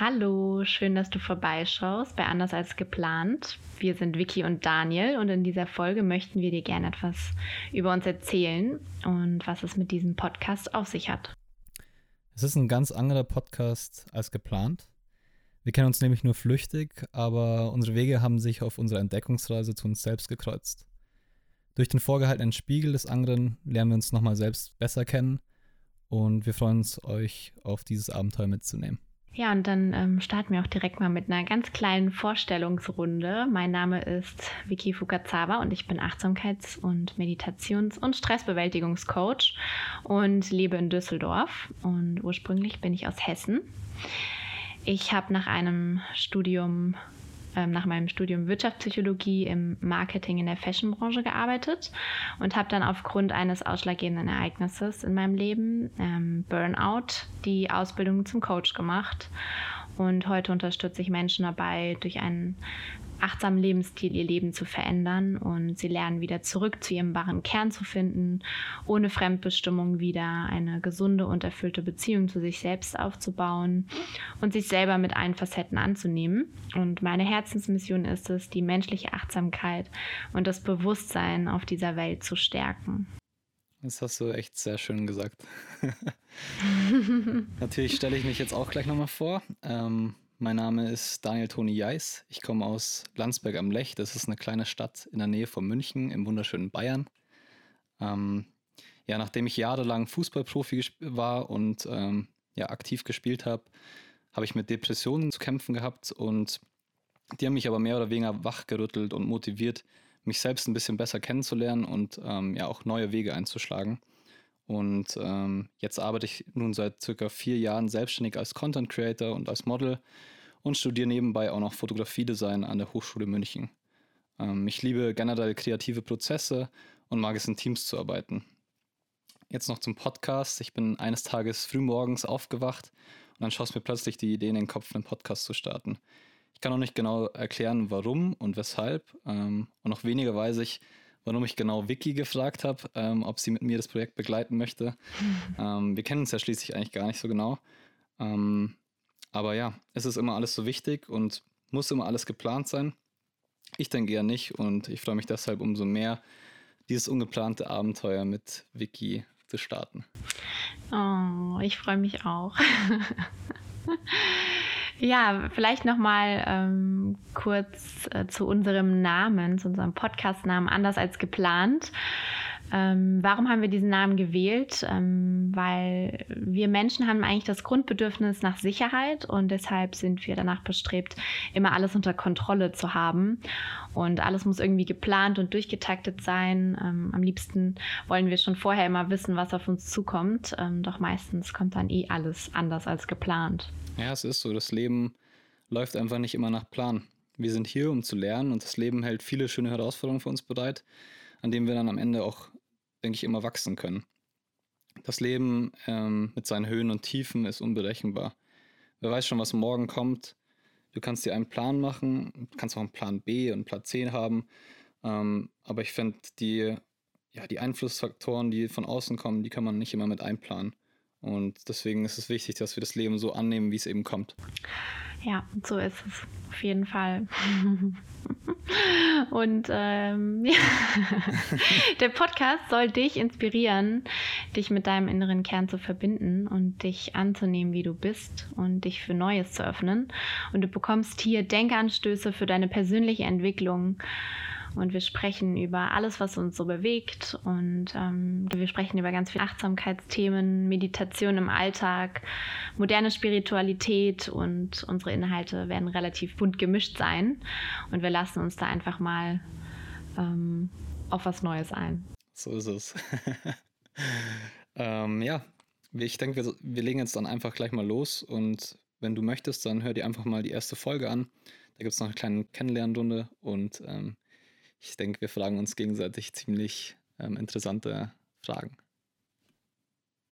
Hallo, schön, dass du vorbeischaust bei Anders als geplant. Wir sind Vicky und Daniel und in dieser Folge möchten wir dir gerne etwas über uns erzählen und was es mit diesem Podcast auf sich hat. Es ist ein ganz anderer Podcast als geplant. Wir kennen uns nämlich nur flüchtig, aber unsere Wege haben sich auf unserer Entdeckungsreise zu uns selbst gekreuzt. Durch den vorgehaltenen Spiegel des anderen lernen wir uns nochmal selbst besser kennen und wir freuen uns, euch auf dieses Abenteuer mitzunehmen. Ja, und dann ähm, starten wir auch direkt mal mit einer ganz kleinen Vorstellungsrunde. Mein Name ist Vicky Fukazawa und ich bin Achtsamkeits- und Meditations- und Stressbewältigungscoach und lebe in Düsseldorf. Und ursprünglich bin ich aus Hessen. Ich habe nach einem Studium ähm, nach meinem Studium Wirtschaftspsychologie im Marketing in der Fashionbranche gearbeitet und habe dann aufgrund eines ausschlaggebenden Ereignisses in meinem Leben, ähm, Burnout, die Ausbildung zum Coach gemacht. Und heute unterstütze ich Menschen dabei, durch einen achtsamen Lebensstil ihr Leben zu verändern und sie lernen wieder zurück zu ihrem wahren Kern zu finden, ohne Fremdbestimmung wieder eine gesunde und erfüllte Beziehung zu sich selbst aufzubauen und sich selber mit allen Facetten anzunehmen. Und meine Herzensmission ist es, die menschliche Achtsamkeit und das Bewusstsein auf dieser Welt zu stärken. Das hast du echt sehr schön gesagt. Natürlich stelle ich mich jetzt auch gleich nochmal vor. Ähm, mein Name ist Daniel Toni Jeis. Ich komme aus Landsberg am Lech. Das ist eine kleine Stadt in der Nähe von München im wunderschönen Bayern. Ähm, ja, nachdem ich jahrelang Fußballprofi war und ähm, ja, aktiv gespielt habe, habe ich mit Depressionen zu kämpfen gehabt und die haben mich aber mehr oder weniger wachgerüttelt und motiviert, mich selbst ein bisschen besser kennenzulernen und ähm, ja auch neue Wege einzuschlagen. Und ähm, jetzt arbeite ich nun seit circa vier Jahren selbstständig als Content Creator und als Model und studiere nebenbei auch noch Fotografiedesign an der Hochschule München. Ähm, ich liebe generell kreative Prozesse und mag es in Teams zu arbeiten. Jetzt noch zum Podcast. Ich bin eines Tages frühmorgens aufgewacht und dann schoss mir plötzlich die Idee in den Kopf, einen Podcast zu starten. Ich kann auch nicht genau erklären, warum und weshalb. Ähm, und noch weniger weiß ich, warum ich genau Vicky gefragt habe, ähm, ob sie mit mir das Projekt begleiten möchte. Ähm, wir kennen uns ja schließlich eigentlich gar nicht so genau. Ähm, aber ja, es ist immer alles so wichtig und muss immer alles geplant sein. Ich denke eher nicht und ich freue mich deshalb umso mehr, dieses ungeplante Abenteuer mit Vicky zu starten. Oh, ich freue mich auch. ja, vielleicht noch mal ähm, kurz äh, zu unserem Namen, zu unserem Podcast-Namen anders als geplant. Ähm, warum haben wir diesen Namen gewählt? Ähm, weil wir Menschen haben eigentlich das Grundbedürfnis nach Sicherheit und deshalb sind wir danach bestrebt, immer alles unter Kontrolle zu haben. Und alles muss irgendwie geplant und durchgetaktet sein. Ähm, am liebsten wollen wir schon vorher immer wissen, was auf uns zukommt. Ähm, doch meistens kommt dann eh alles anders als geplant. Ja, es ist so. Das Leben läuft einfach nicht immer nach Plan. Wir sind hier, um zu lernen und das Leben hält viele schöne Herausforderungen für uns bereit, an denen wir dann am Ende auch denke ich, immer wachsen können. Das Leben ähm, mit seinen Höhen und Tiefen ist unberechenbar. Wer weiß schon, was morgen kommt. Du kannst dir einen Plan machen, kannst auch einen Plan B und einen Plan C haben. Ähm, aber ich finde, die, ja, die Einflussfaktoren, die von außen kommen, die kann man nicht immer mit einplanen. Und deswegen ist es wichtig, dass wir das Leben so annehmen, wie es eben kommt. Ja, so ist es auf jeden Fall. Und ähm, ja. der Podcast soll dich inspirieren, dich mit deinem inneren Kern zu verbinden und dich anzunehmen, wie du bist und dich für Neues zu öffnen. Und du bekommst hier Denkanstöße für deine persönliche Entwicklung und wir sprechen über alles, was uns so bewegt. Und ähm, wir sprechen über ganz viele Achtsamkeitsthemen, Meditation im Alltag, moderne Spiritualität und unsere Inhalte werden relativ bunt gemischt sein. Und wir lassen uns da einfach mal ähm, auf was Neues ein. So ist es. ähm, ja, ich denke, wir, wir legen jetzt dann einfach gleich mal los und wenn du möchtest, dann hör dir einfach mal die erste Folge an. Da gibt es noch eine kleine Kennenlernrunde und ähm, ich denke, wir fragen uns gegenseitig ziemlich ähm, interessante Fragen.